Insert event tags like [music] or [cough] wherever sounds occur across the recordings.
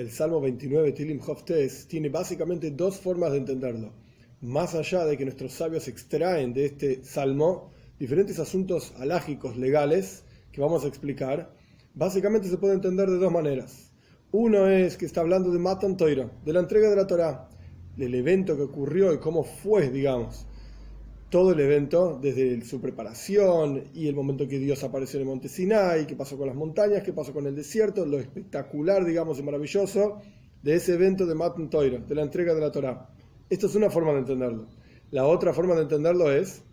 el Salmo 29, Tilim Hoftes, tiene básicamente dos formas de entenderlo. Más allá de que nuestros sabios extraen de este salmo diferentes asuntos alágicos legales que vamos a explicar, básicamente se puede entender de dos maneras. Uno es que está hablando de Matan Toira, de la entrega de la Torah, del evento que ocurrió y cómo fue, digamos, todo el evento, desde su preparación y el momento que Dios apareció en el monte Sinai, qué pasó con las montañas, qué pasó con el desierto, lo espectacular, digamos, y maravilloso de ese evento de Matan Toira, de la entrega de la Torah. Esto es una forma de entenderlo. La otra forma de entenderlo es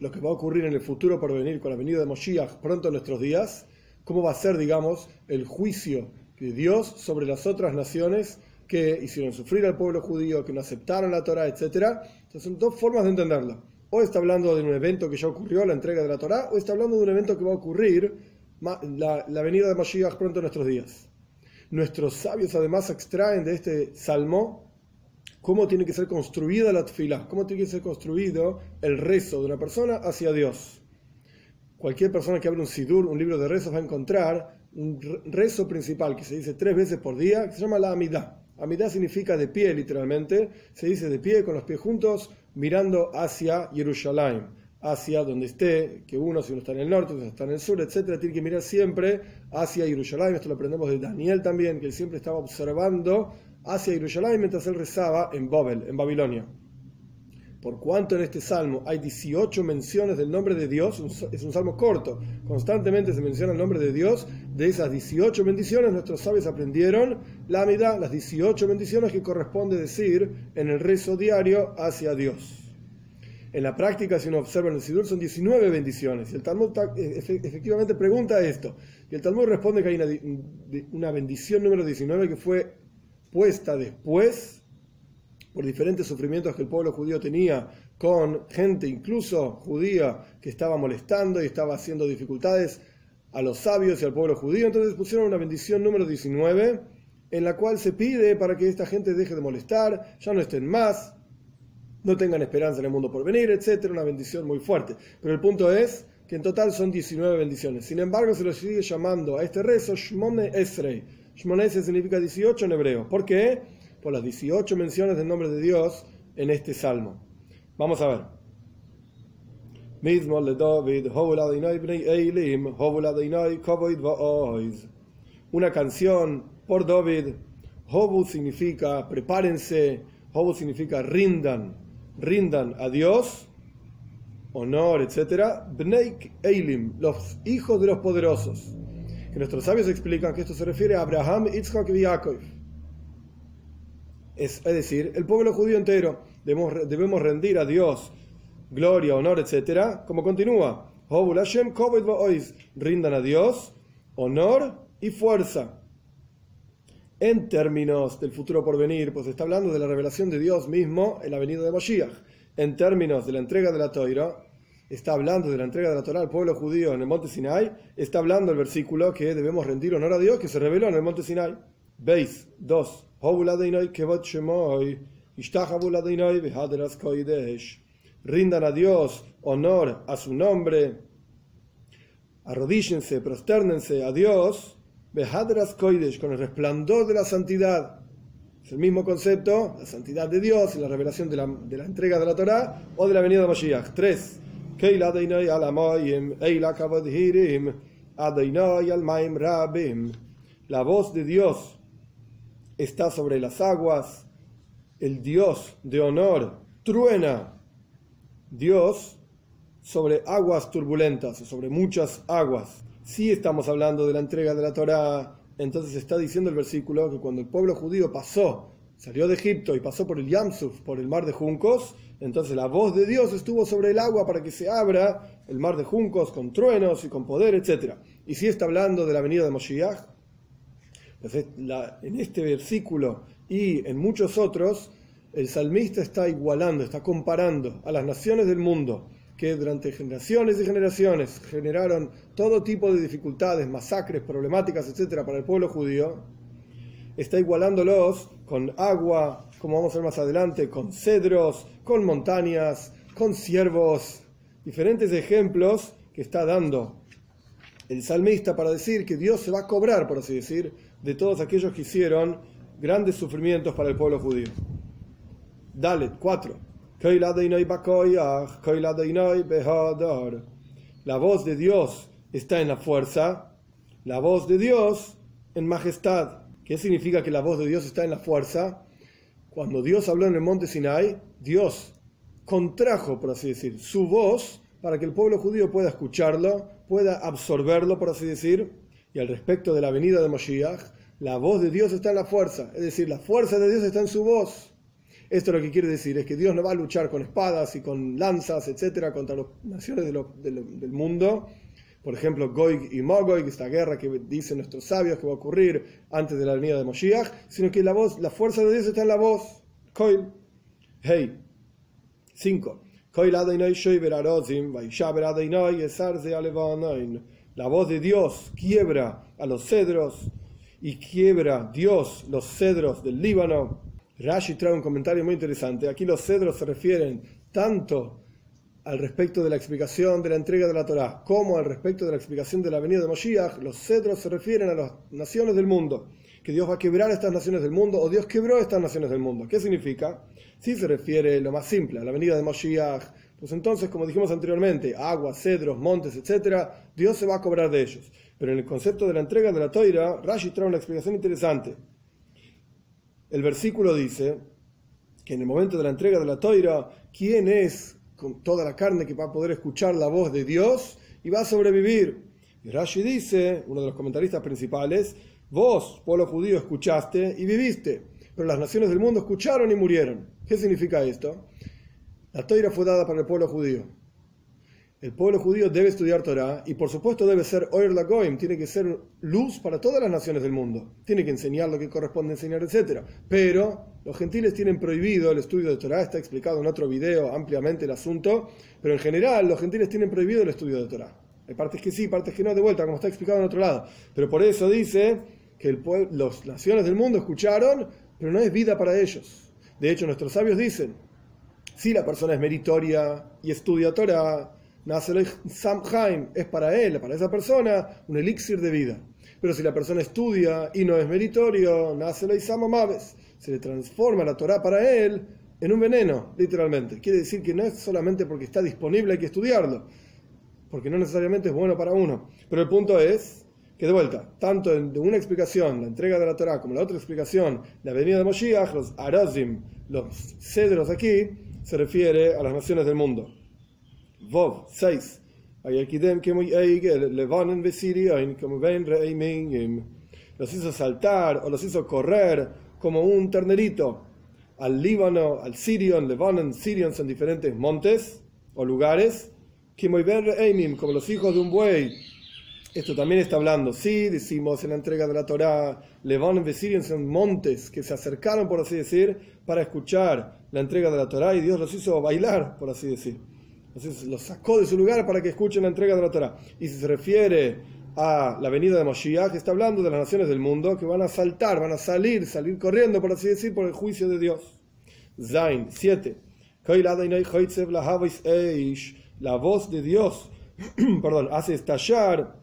lo que va a ocurrir en el futuro por venir con la venida de Moshiach pronto en nuestros días, cómo va a ser, digamos, el juicio de Dios sobre las otras naciones que hicieron sufrir al pueblo judío, que no aceptaron la Torah, etc. Entonces son dos formas de entenderlo o está hablando de un evento que ya ocurrió, la entrega de la Torá, o está hablando de un evento que va a ocurrir, la, venida de Mashiach pronto en nuestros días. Nuestros sabios además extraen de este salmo cómo tiene que ser construida la tefilá, cómo tiene que ser construido el rezo de una persona hacia Dios. Cualquier persona que abra un sidur, un libro de rezos, va a encontrar un rezo principal que se dice tres veces por día, que se llama la amidad. Amidad significa de pie, literalmente. Se dice de pie, con los pies juntos, mirando hacia Jerusalén, hacia donde esté, que uno, si uno está en el norte, si está en el sur, etcétera, tiene que mirar siempre hacia Jerusalén. Esto lo aprendemos de Daniel también, que él siempre estaba observando hacia Jerusalén mientras él rezaba en Babel, en Babilonia. Por cuanto en este salmo hay 18 menciones del nombre de Dios, es un salmo corto, constantemente se menciona el nombre de Dios, de esas 18 bendiciones nuestros sabios aprendieron la amidad, las 18 bendiciones que corresponde decir en el rezo diario hacia Dios. En la práctica, si uno observa en el Sidur, son 19 bendiciones. Y el Talmud eh, efectivamente pregunta esto. Y el Talmud responde que hay una, una bendición número 19 que fue puesta después por diferentes sufrimientos que el pueblo judío tenía con gente incluso judía que estaba molestando y estaba haciendo dificultades a los sabios y al pueblo judío. Entonces pusieron una bendición número 19 en la cual se pide para que esta gente deje de molestar, ya no estén más, no tengan esperanza en el mundo por venir, etc. Una bendición muy fuerte. Pero el punto es que en total son 19 bendiciones. Sin embargo, se lo sigue llamando a este rezo Shmone Esrei. Shmone significa 18 en hebreo. ¿Por qué? Por las 18 menciones del nombre de Dios en este salmo. Vamos a ver. Una canción por David. Hobu significa prepárense, Hobu significa rindan, rindan a Dios, honor, etc. Bneik Eilim, los hijos de los poderosos. Que nuestros sabios explican que esto se refiere a Abraham, Isaac y Jacob es, decir, el pueblo judío entero. Debemos, debemos rendir a Dios gloria, honor, etc. Como continúa, rindan a Dios honor y fuerza. En términos del futuro por venir, pues está hablando de la revelación de Dios mismo en la venida de Moshiach. En términos de la entrega de la Torah, está hablando de la entrega de la Torah al pueblo judío en el monte Sinai, está hablando el versículo que debemos rendir honor a Dios que se reveló en el monte Sinai. Veis, 2. Rindan a Dios honor a su nombre, arrodíllense, prosternense a Dios, con el resplandor de la santidad. Es el mismo concepto, la santidad de Dios y la revelación de la, de la entrega de la Torah o de la venida de Mashiach. 3. La voz de Dios está sobre las aguas, el Dios de honor truena, Dios sobre aguas turbulentas, sobre muchas aguas. Si estamos hablando de la entrega de la Torá, entonces está diciendo el versículo que cuando el pueblo judío pasó, salió de Egipto y pasó por el Yamsuf, por el mar de juncos, entonces la voz de Dios estuvo sobre el agua para que se abra el mar de juncos con truenos y con poder, etc. Y si está hablando de la venida de Moshiach, en este versículo y en muchos otros, el salmista está igualando, está comparando a las naciones del mundo que durante generaciones y generaciones generaron todo tipo de dificultades, masacres, problemáticas, etcétera, para el pueblo judío, está igualándolos con agua, como vamos a ver más adelante, con cedros, con montañas, con ciervos, diferentes ejemplos que está dando el salmista para decir que Dios se va a cobrar, por así decir, de todos aquellos que hicieron grandes sufrimientos para el pueblo judío. Dale, 4. La voz de Dios está en la fuerza, la voz de Dios en majestad. ¿Qué significa que la voz de Dios está en la fuerza? Cuando Dios habló en el monte Sinai, Dios contrajo, por así decir, su voz para que el pueblo judío pueda escucharlo, pueda absorberlo, por así decir. Y al respecto de la venida de Moshiach, la voz de Dios está en la fuerza, es decir, la fuerza de Dios está en su voz. Esto lo que quiere decir es que Dios no va a luchar con espadas y con lanzas, etcétera, contra las naciones del mundo. Por ejemplo, Goig y Mogoi, esta guerra que dicen nuestros sabios que va a ocurrir antes de la venida de Moshiach, sino que la voz, la fuerza de Dios está en la voz. Koil. Hey. 5. La voz de Dios quiebra a los cedros y quiebra Dios los cedros del Líbano. Rashi trae un comentario muy interesante. Aquí los cedros se refieren tanto al respecto de la explicación de la entrega de la Torá como al respecto de la explicación de la venida de Moshiach. Los cedros se refieren a las naciones del mundo. Que Dios va a quebrar estas naciones del mundo o Dios quebró estas naciones del mundo. ¿Qué significa? Si se refiere lo más simple a la venida de Moshiach, pues entonces, como dijimos anteriormente, aguas, cedros, montes, etc., Dios se va a cobrar de ellos. Pero en el concepto de la entrega de la toira, Rashi trae una explicación interesante. El versículo dice que en el momento de la entrega de la toira, ¿quién es con toda la carne que va a poder escuchar la voz de Dios y va a sobrevivir? Y Rashi dice, uno de los comentaristas principales, vos, pueblo judío, escuchaste y viviste, pero las naciones del mundo escucharon y murieron. ¿Qué significa esto? La toira fue dada para el pueblo judío. El pueblo judío debe estudiar Torah y por supuesto debe ser Oir Lagoim, tiene que ser luz para todas las naciones del mundo. Tiene que enseñar lo que corresponde enseñar, etc. Pero los gentiles tienen prohibido el estudio de Torah, está explicado en otro video ampliamente el asunto, pero en general los gentiles tienen prohibido el estudio de Torah. Hay partes que sí, partes que no, de vuelta, como está explicado en otro lado. Pero por eso dice que las naciones del mundo escucharon, pero no es vida para ellos. De hecho, nuestros sabios dicen, si la persona es meritoria y estudia Torah, Samhaim es para él, para esa persona, un elixir de vida. Pero si la persona estudia y no es meritorio, Maves, se le transforma la Torah para él en un veneno, literalmente. Quiere decir que no es solamente porque está disponible hay que estudiarlo, porque no necesariamente es bueno para uno. Pero el punto es que de vuelta, tanto en una explicación, la entrega de la Torah, como la otra explicación, la venida de Moshiach, los Arazim, los cedros aquí, se refiere a las naciones del mundo. Vov 6. Los hizo saltar o los hizo correr como un ternerito al Líbano, al Sirion, Lebanon, Sirion son diferentes montes o lugares, como los hijos de un buey. Esto también está hablando, sí, decimos en la entrega de la Torá, Lebanon y Sirion son montes que se acercaron, por así decir, para escuchar la entrega de la Torá y Dios los hizo bailar, por así decir. Entonces los sacó de su lugar para que escuchen la entrega de la Torah. Y si se refiere a la venida de Moshiach, está hablando de las naciones del mundo que van a saltar, van a salir, salir corriendo, por así decir, por el juicio de Dios. Zain 7. La voz de Dios, [clears throat] perdón, hace estallar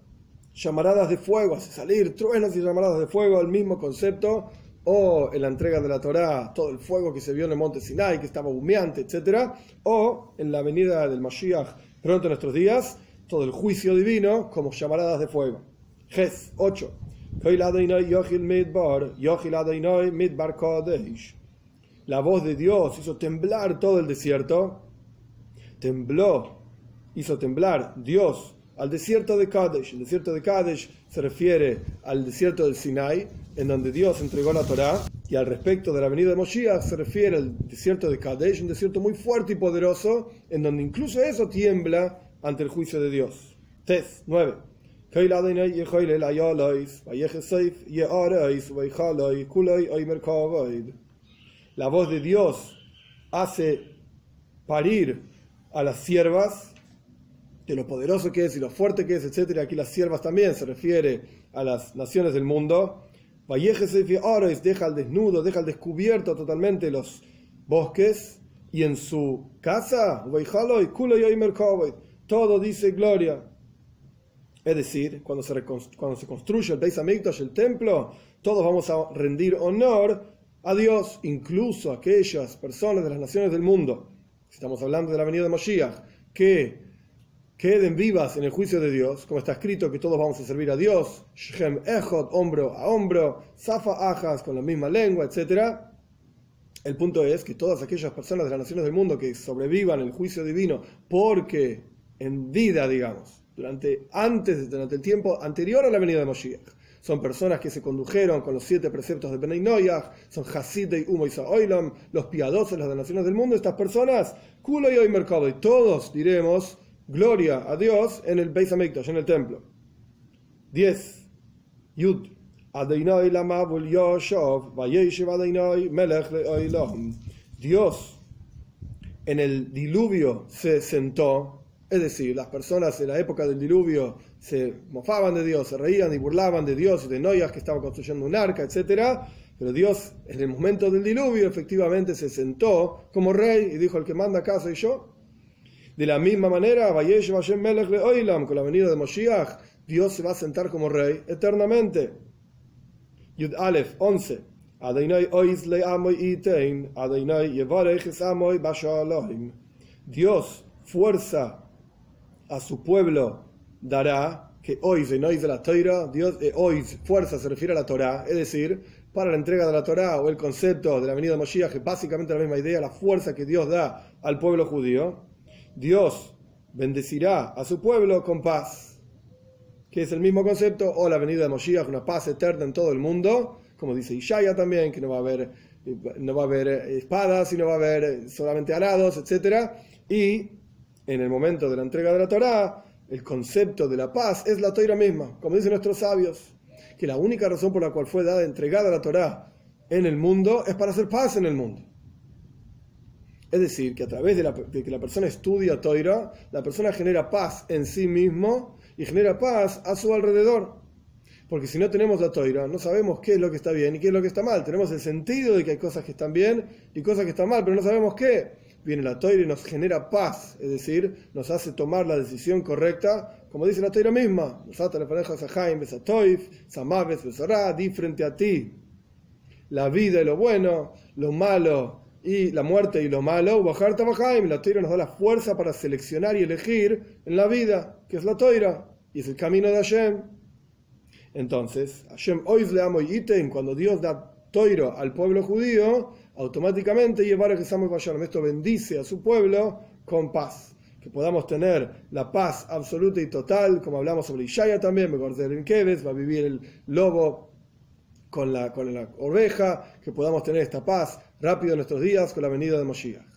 llamaradas de fuego, hace salir truenos y llamaradas de fuego, el mismo concepto o en la entrega de la Torá, todo el fuego que se vio en el monte Sinai, que estaba humeante, etc. O en la venida del Mashiach pronto en nuestros días, todo el juicio divino como llamaradas de fuego. Ges 8. La voz de Dios hizo temblar todo el desierto. Tembló, hizo temblar Dios al desierto de Kadesh. El desierto de Kadesh se refiere al desierto del Sinai, en donde Dios entregó la Torá, y al respecto de la venida de Moshiach se refiere al desierto de Kadesh, un desierto muy fuerte y poderoso, en donde incluso eso tiembla ante el juicio de Dios. Tes 9. La voz de Dios hace parir a las siervas de lo poderoso que es y lo fuerte que es, etc. Aquí las siervas también se refiere a las naciones del mundo. Ores deja al desnudo, deja al descubierto totalmente los bosques y en su casa, todo dice gloria. Es decir, cuando se, cuando se construye el Beis Hamikdash, el templo, todos vamos a rendir honor a Dios, incluso aquellas personas de las naciones del mundo. Estamos hablando de la venida de Moshiach, que queden vivas en el juicio de Dios, como está escrito que todos vamos a servir a Dios, Shem Echot, hombro a hombro, Safa Ajas con la misma lengua, etc. El punto es que todas aquellas personas de las naciones del mundo que sobrevivan el juicio divino porque en vida, digamos, durante, antes, durante el tiempo anterior a la venida de Moshiach, son personas que se condujeron con los siete preceptos de Benay Noyach, son Hasidei Umo Oilam, los piadosos, las naciones del mundo, estas personas, Kulo y y todos diremos gloria a Dios en el Beis Hamikdash, en el templo. 10. Yud. Dios en el diluvio se sentó, es decir, las personas en la época del diluvio se mofaban de Dios, se reían y burlaban de Dios y de Noyas que estaba construyendo un arca, etc. Pero Dios en el momento del diluvio efectivamente se sentó como rey y dijo, el que manda acá soy yo. De la misma manera, con la venida de Moshiach, Dios se va a sentar como rey eternamente. Yud Aleph 11. Dios fuerza a su pueblo dará que hoy de la Torah, Dios eh, fuerza se refiere a la Torah, es decir, para la entrega de la Torah o el concepto de la venida de Moshiach, que básicamente la misma idea, la fuerza que Dios da al pueblo judío. Dios bendecirá a su pueblo con paz, que es el mismo concepto, o la venida de Moshiach, una paz eterna en todo el mundo, como dice Ishaya también, que no va a haber, no va a haber espadas, sino va a haber solamente arados, etc. Y en el momento de la entrega de la Torah, el concepto de la paz es la Torah misma, como dicen nuestros sabios, que la única razón por la cual fue dada, entregada la Torah en el mundo es para hacer paz en el mundo. Es decir, que a través de, que la persona estudia Toira, la persona genera paz en sí mismo y genera paz a su alrededor. Porque si no tenemos la Toira, no sabemos qué es lo que está bien y qué es lo que está mal. Tenemos el sentido de que hay cosas que están bien y cosas que están mal, pero no sabemos qué. Viene la Toira y nos genera paz, es decir, nos hace tomar la decisión correcta, como dice la Toira misma. Di frente a ti la vida y lo bueno, lo malo y la muerte y lo malo, bajar y la toira nos da la fuerza para seleccionar y elegir en la vida, que es la toira, y es el camino de Hashem. Entonces, Hashem hoy le amo y cuando Dios da toiro al pueblo judío, automáticamente llevar que esto bendice a su pueblo con paz. Que podamos tener la paz absoluta y total, como hablamos sobre Ishaya también, Keves, va a vivir el lobo con la, con la oveja, que podamos tener esta paz rápido en nuestros días con la venida de Moshiach.